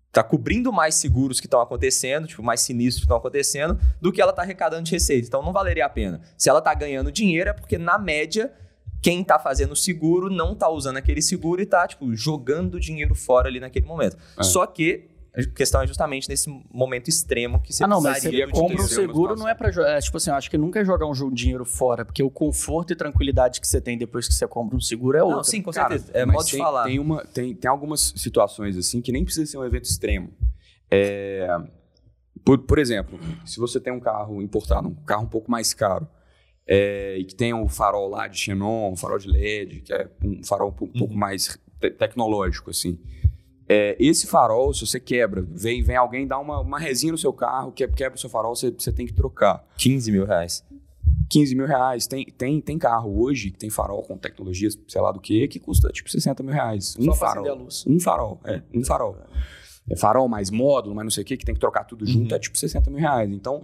está cobrindo mais seguros que estão acontecendo, tipo, mais sinistros que estão acontecendo, do que ela está arrecadando de receita. Então não valeria a pena. Se ela está ganhando dinheiro, é porque, na média, quem está fazendo o seguro não está usando aquele seguro e está tipo, jogando dinheiro fora ali naquele momento. É. Só que a questão é justamente nesse momento extremo que você Ah, não, mas precisaria você compra um seguro não é pra jogar. É, tipo assim, eu acho que nunca é jogar um jogo de dinheiro fora, porque o conforto e tranquilidade que você tem depois que você compra um seguro é outro. Não, sim, com Cara, certeza. É modo de tem, falar. Tem, uma, tem, tem algumas situações assim que nem precisa ser um evento extremo. É, por, por exemplo, se você tem um carro importado, um carro um pouco mais caro, é, e que tem um farol lá de xenon, um farol de LED, que é um farol um, pou- um pouco Uhum. mais te- tecnológico, assim. É, esse farol, se você quebra, vem, vem alguém dar uma, uma resinha no seu carro, que- quebra o seu farol, você, você tem que trocar. 15 mil reais. 15 mil reais. Tem, tem, tem carro hoje que tem farol com tecnologias, sei lá do que, que custa tipo 60 mil reais. Um Só farol. a luz. Um farol, é. Um farol. É farol mais módulo, mais não sei o que, que tem que trocar tudo junto, Uhum. é tipo 60 mil reais. Então,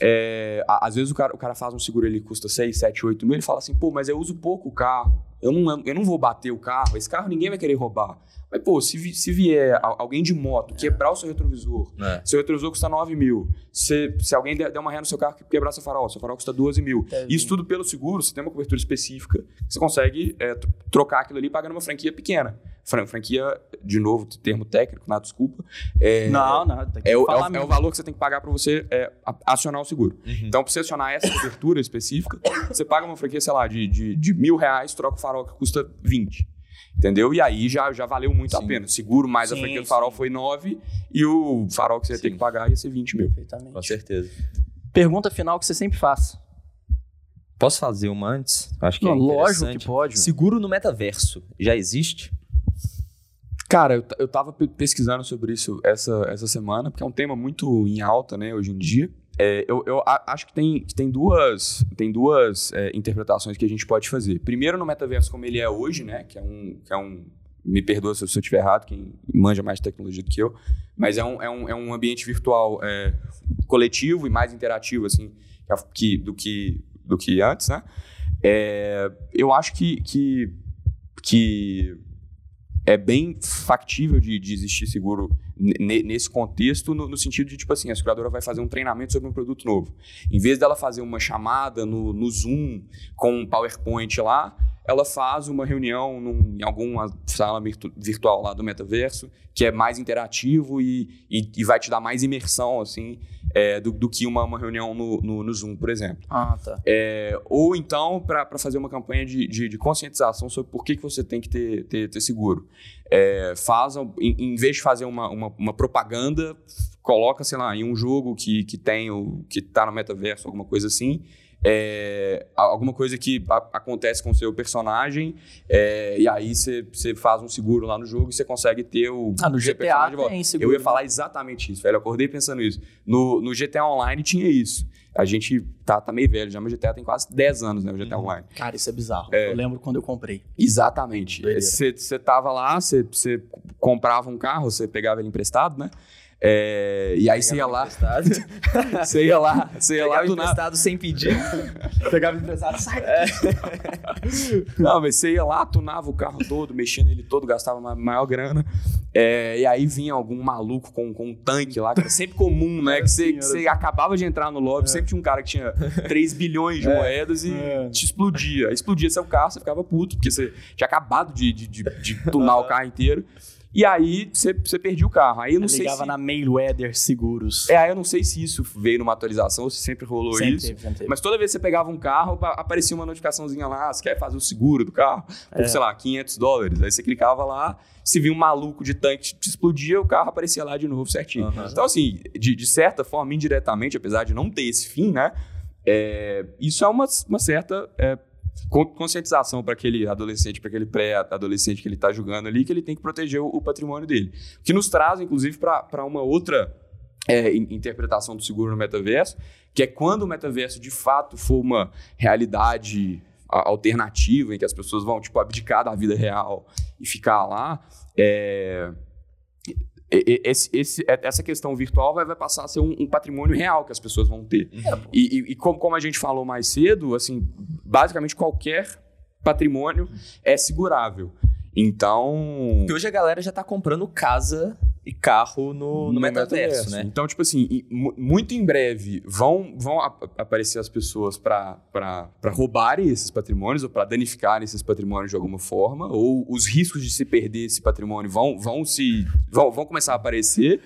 é, às vezes o cara, o cara faz um seguro ele custa 6, 7, 8 mil, ele fala assim, pô, mas eu uso pouco o carro, eu não, eu não vou bater o carro, esse carro ninguém vai querer roubar. Mas, pô, se, se vier al- alguém de moto quebrar o seu retrovisor, É. seu retrovisor custa 9 mil, se, se alguém der, der uma ré no seu carro e quebrar seu farol, seu farol custa 12 mil. Deve- Isso tudo pelo seguro, você tem uma cobertura específica, você consegue é, tro- trocar aquilo ali pagando uma franquia pequena. Fran- franquia, de novo, termo técnico, nada desculpa. É, Não, não, que é o, é, o, é valor que você tem que pagar para você é, acionar o seguro. Uhum. Então, para você acionar essa cobertura específica, você paga uma franquia, sei lá, de, de, de mil reais, troca o farol que custa 20. Entendeu? E aí já, já valeu muito a Sim. pena. Seguro mais a Sim, franquia do farol sim. foi 9 e o farol que você ia ter que pagar ia ser 20 mil. Com Perfeitamente. certeza. Pergunta final que você sempre faz. Posso fazer uma antes? Acho que Não, é lógico interessante. que pode. Seguro no metaverso já existe? Cara, eu, eu tava pe- pesquisando sobre isso essa, essa semana, porque é um tema muito em alta, né, hoje em dia. É, eu eu a- acho que tem, tem duas, tem duas é, interpretações que a gente pode fazer. Primeiro, no metaverso como ele é hoje, né, que é um... Que é um me perdoa se eu estiver errado, quem manja mais tecnologia do que eu, mas é um, é um, é um ambiente virtual é, coletivo e mais interativo, assim, que, do, que, do que antes, né? É, eu acho que, que, que é bem factível de, de existir seguro ne- nesse contexto, no, no sentido de, tipo assim, a seguradora vai fazer um treinamento sobre um produto novo. Em vez dela fazer uma chamada no, no Zoom com um PowerPoint lá, ela faz uma reunião num- em alguma sala virtu- virtual lá do metaverso, que é mais interativo e, e, e vai te dar mais imersão, assim, é, do, do que uma, uma reunião no, no, no Zoom, por exemplo. Ah, tá. É, ou então, para fazer uma campanha de, de, de conscientização sobre por que, que você tem que ter, ter, ter seguro. É, faz, em, em vez de fazer uma, uma, uma propaganda, coloca, sei lá, em um jogo que, que tem o que tá no metaverso, alguma coisa assim. É, alguma coisa que a- acontece com o seu personagem, é, e aí você faz um seguro lá no jogo e você consegue ter o Ah, no GTA personagem de volta. tem seguro. Eu ia falar exatamente isso, velho. Eu acordei pensando isso. No, no GTA Online tinha isso. A gente tá, tá meio velho já, mas o GTA tem quase 10 anos, né? O GTA Uhum. Online. Cara, isso é bizarro. Eu lembro quando eu comprei. Exatamente. Você tava lá, você comprava um carro, você pegava ele emprestado, né? É, e aí *laughs* você ia lá, você ia lá, você ia lá do nada. sem pedir. *laughs* Pegava emprestado, sai Não, mas você ia lá, tunava o carro todo, mexia nele todo, gastava ma- maior grana. É, e aí vinha algum maluco com, com um tanque lá, que era sempre comum, né? Que você assim, que você acabava de entrar no lobby, sempre tinha um cara que tinha 3 bilhões de moedas e É. te explodia. Explodia seu carro, você ficava puto, porque você tinha acabado de, de, de, de tunar o carro inteiro. E aí você, você perdia o carro. Aí eu não Eu sei ligava se. na Mayweather Seguros. É, aí eu não sei se isso veio numa atualização ou se sempre rolou sempre isso. teve, sempre teve. Mas toda vez que você pegava um carro, pa- aparecia uma notificaçãozinha lá, você quer fazer o seguro do carro? Por, É. sei lá, 500 dólares. Aí você clicava lá, se via um maluco de tanque te explodia, o carro aparecia lá de novo certinho. Aham. Então, assim, de, de certa forma, indiretamente, apesar de não ter esse fim, né? é, isso é uma, uma certa é, conscientização para aquele adolescente, para aquele pré-adolescente que ele está julgando ali, que ele tem que proteger o, patrimônio dele. Que nos traz, inclusive, para uma outra é, in- interpretação do seguro no metaverso, que é quando o metaverso de fato for uma realidade alternativa, em que as pessoas vão tipo, abdicar da vida real e ficar lá, é, esse- esse- é- essa questão virtual vai, vai passar a ser um, um patrimônio real que as pessoas vão ter. E, e- e como, como a gente falou mais cedo, assim, basicamente qualquer patrimônio é segurável. Então. Porque hoje a galera já tá comprando casa e carro no, no, metaverso, né? Então, tipo assim, mu- muito em breve vão, vão ap- aparecer as pessoas para roubarem esses patrimônios ou para danificarem esses patrimônios de alguma forma, ou os riscos de se perder esse patrimônio vão, vão, se, vão, vão começar a aparecer.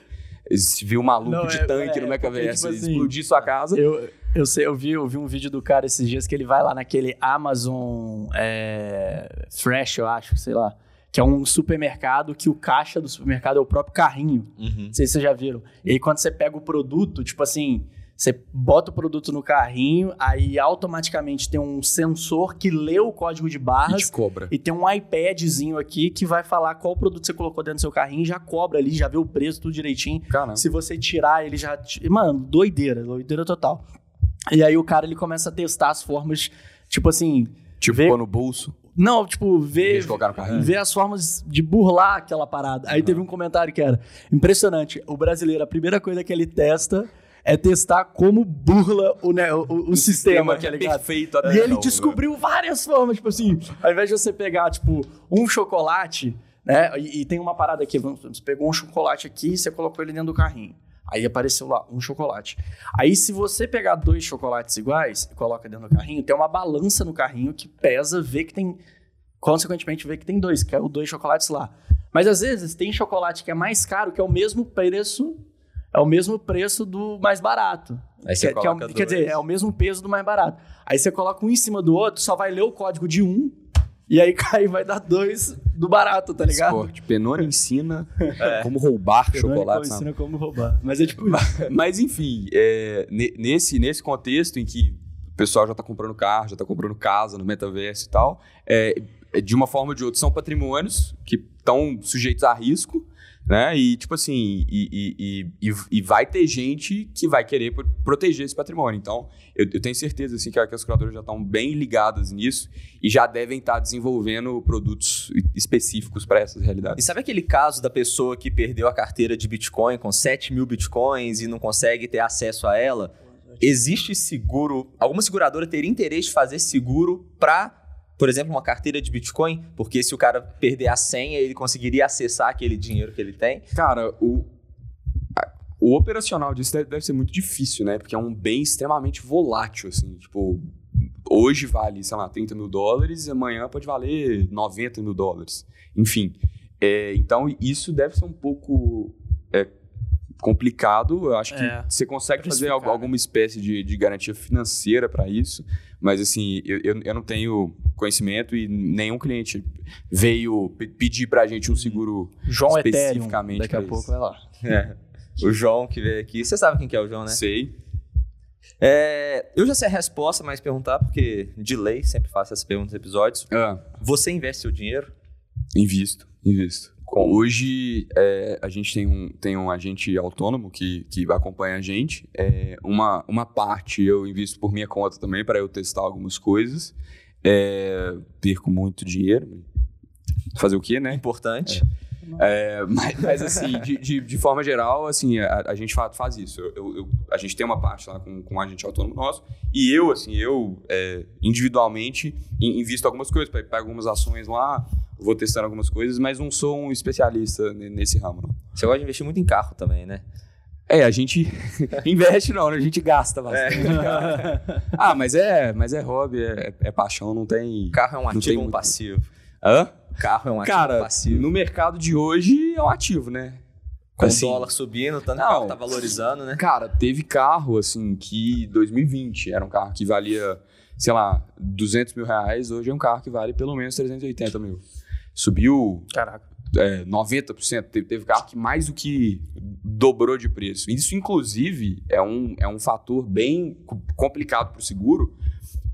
Se viu um maluco Não, de é- tanque é, no porque, metaverso tipo assim, explodir sua casa. Eu, eu sei, eu vi, eu vi um vídeo do cara esses dias que ele vai lá naquele Amazon é, Fresh, eu acho, sei lá. Que é um supermercado que o caixa do supermercado é o próprio carrinho. Uhum. Não sei se vocês já viram. E aí, quando você pega o produto, tipo assim, você bota o produto no carrinho, aí automaticamente tem um sensor que lê o código de E barras te cobra. e tem um iPadzinho aqui que vai falar qual produto você colocou dentro do seu carrinho, já cobra ali, já vê o preço, tudo direitinho. Caramba. Se você tirar, ele já. Mano, doideira, doideira total. E aí o cara ele começa a testar as formas, tipo assim. Tipo, vê- pôr no bolso, Não, tipo, ver, ver as formas de burlar aquela parada. Aí teve um comentário que era impressionante. O brasileiro, a primeira coisa que ele testa é testar como burla o, né, o, o- o sistema, que tá é ligado? perfeito E ele não, descobriu várias formas, tipo assim, ao invés de você pegar, tipo, um chocolate, né? E, e tem uma parada aqui, vamos- você pegou um chocolate aqui e você colocou ele dentro do carrinho. Aí apareceu lá, um chocolate. Aí, se você pegar dois chocolates iguais e coloca dentro do carrinho, tem uma balança no carrinho que pesa, vê que tem. Consequentemente, vê que tem dois, que é o dois chocolates lá. Mas às vezes tem chocolate que é mais caro, que é o mesmo preço. É o mesmo preço do mais barato. Aí você Que- que é o- coloca quer dizer, dois. é o mesmo peso do mais barato. Aí você coloca um em cima do outro, só vai ler o código de um, e aí cai vai dar dois do barato, tá ligado? Esporte. Penone ensina *laughs* É. como roubar Perdão, chocolate. sabe? ensina como roubar. Mas é tipo isso. *laughs* Mas enfim, é, ne- nesse, nesse contexto em que o pessoal já está comprando carro, já está comprando casa no metaverso e tal, é, de uma forma ou de outra são patrimônios que estão sujeitos a risco, né? E tipo assim, e, e, e, e- e vai ter gente que vai querer pro- proteger esse patrimônio. Então, eu, eu tenho certeza assim, que, que as curadoras já estão bem ligadas nisso e já devem estar desenvolvendo produtos específicos para essas E realidades. sabe aquele caso da pessoa que perdeu a carteira de Bitcoin com 7 mil Bitcoins e não consegue ter acesso a ela? Existe seguro? Alguma seguradora teria interesse de fazer seguro para, por exemplo, uma carteira de Bitcoin? Porque se o cara perder a senha, ele conseguiria acessar aquele dinheiro que ele tem? Cara, o, o operacional disso deve, deve ser muito difícil, né? Porque é um bem extremamente volátil, assim. Tipo, hoje vale, sei lá, 30 mil dólares amanhã pode valer 90 mil dólares. Enfim, é, então isso deve ser um pouco complicado. Eu acho que É. você consegue fazer né? alguma espécie de, de garantia financeira para isso, mas assim, eu, eu, eu não tenho conhecimento e nenhum cliente veio pe- pedir pra gente um seguro João Ethereum. Especificamente Daqui a pouco vai lá. *laughs* É. O João que veio aqui. Você sabe quem que é o João, né? Sei. É, eu já sei a resposta, mas perguntar, porque de lei sempre faço essas perguntas nos episódios. Ah, Você investe seu dinheiro? invisto, invisto. Hoje é, a gente tem um, tem um agente autônomo que, que acompanha a gente. É, uma, uma parte eu invisto por minha conta também para eu testar algumas coisas. É, perco muito dinheiro. Fazer o quê, né? Importante. É, mas, mas, assim, de, de, de forma geral, assim, a, a gente fa- faz isso. Eu- eu- a gente tem uma parte lá com, com um agente autônomo nosso. E eu, assim, eu é, individualmente in- invisto algumas coisas, pego algumas ações lá, vou testando algumas coisas, mas não sou um especialista ne- nesse ramo, não. Você gosta de investir muito em carro também, né? É, a gente *laughs* investe não, né? a gente gasta bastante. *laughs* ah, mas é, mas é hobby, é, é paixão, não tem... Carro é um ativo ou um muito- passivo? Hã? Carro é um ativo Cara, passivo? no mercado de hoje é um ativo, né? Com Assim, o dólar subindo, tanto Não. carro tá valorizando, né? Cara, teve carro, assim, que 2020 era um carro que valia, sei lá, 200 mil reais. Hoje é um carro que vale pelo menos 380 mil. Subiu Caraca. é, 90%. Teve, teve carro que mais do que dobrou de preço. Isso, inclusive, é um, é um fator bem co- complicado para o seguro,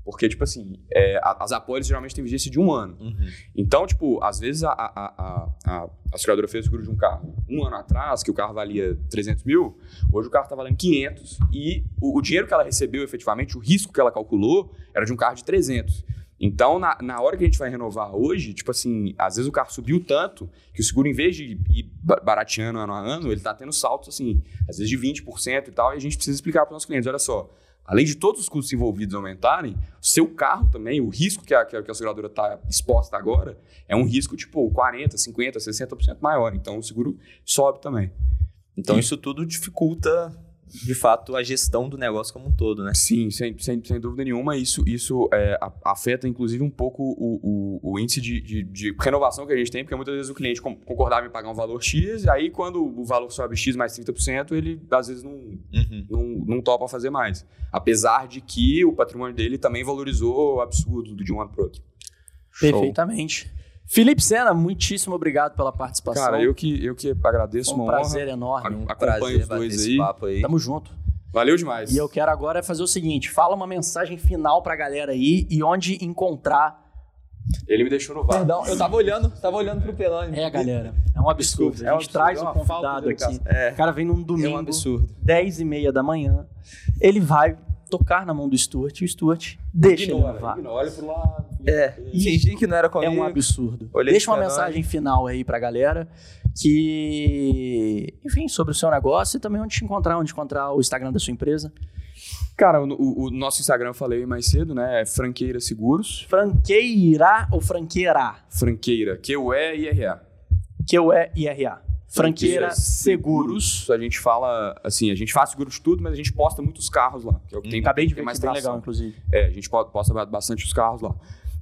porque, tipo assim, é, as apólices geralmente têm vigência de um ano. Uhum. Então, tipo, às vezes a, a, a, a, seguradora fez o seguro de um carro um ano atrás, que o carro valia 300 mil, hoje o carro está valendo 500 e o, o dinheiro que ela recebeu efetivamente, o risco que ela calculou, era de um carro de 300. Então, na, na hora que a gente vai renovar hoje, tipo assim, às vezes o carro subiu tanto que o seguro, em vez de ir ba- barateando ano a ano, ele tá tendo saltos, assim, às vezes de 20% e tal, e a gente precisa explicar para os nossos clientes, olha só, além de todos os custos envolvidos aumentarem, o seu carro também, o risco que a, que a, que a seguradora está exposta agora, é um risco tipo 40, 50, 60% maior. Então o seguro sobe também. Então isso tudo dificulta, de fato, a gestão do negócio como um todo, né? Sim, sem, sem, sem dúvida nenhuma. Isso, isso é, afeta, inclusive, um pouco o, o, o índice de, de, de renovação que a gente tem, porque muitas vezes o cliente concordava em pagar um valor X, e aí quando o valor sobe X mais 30%, ele às vezes não, Uhum. não, não topa fazer mais. Apesar de que o patrimônio dele também valorizou absurdo de um ano para outro. Perfeitamente. Felipe Sena, muitíssimo obrigado pela participação. Cara, eu que, eu que agradeço, Foi um uma prazer honra. enorme. Um Acompanho prazer os dois aí. papo aí. Tamo junto. Valeu demais. E eu quero agora fazer o seguinte: fala uma mensagem final pra galera aí e onde encontrar. Ele me deixou no vácuo. Perdão, eu tava olhando, tava olhando pro Pelone. É, galera. É um absurdo. Desculpa, é a um gente absurdo, traz é o uma falta convidado aqui. É, O cara vem num é domingo, um absurdo. 10 e meia da manhã. Ele vai tocar na mão do Stuart e o Stuart deixa ele Ignora, levar. ignora, olha pro lado. É, fingi que não era É comigo. um absurdo. Olhei Deixa uma mensagem final aí pra galera que, enfim, sobre o seu negócio e também onde te encontrar, onde encontrar o Instagram da sua empresa. Cara, o, o- nosso Instagram eu falei mais cedo, né? É Franqueira Seguros. Franqueira ou franqueira? Franqueira, Q-U-E-I-R-A. Q-U-E-I-R-A. Franqueira Seguros. A gente fala, assim, a gente faz seguro de tudo, mas a gente posta muitos carros lá. Que é o que tem, Acabei de ver mais que bem legal, inclusive. É, a gente po- posta ba- bastante os carros lá.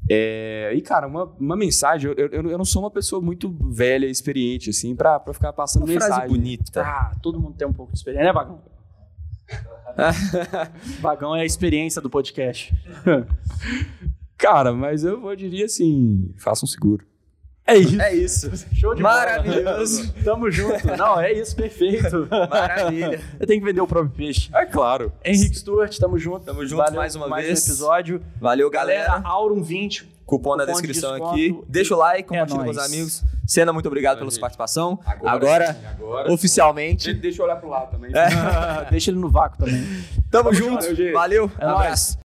É, e, cara, uma, uma mensagem, eu, eu, eu não sou uma pessoa muito velha e experiente, assim, pra, pra ficar passando Uma frase mensagem. bonita. Ah, todo mundo tem um pouco de experiência, né, Vagão? *laughs* Vagão é a experiência do podcast. *laughs* Cara, mas eu, eu diria assim, faça um seguro. É isso. É isso. Show de bola. Maravilhoso. Tamo junto. Não, é isso, perfeito. Maravilha. Eu tenho que vender o próprio peixe. É claro. Henrique Stuart, tamo junto. Tamo junto mais uma mais vez. um episódio. Valeu, Galera, galera. Aurum 20. Cupom na Cupom de descrição desconto. aqui. Deixa o like, É compartilha com os amigos. Sena, muito obrigado pela sua participação. Agora, Agora, agora oficialmente. deixa eu olhar pro lado também. *laughs* Deixa ele no vácuo também. Tamo, Tamo junto. junto, gente. Valeu. É um nóis. abraço.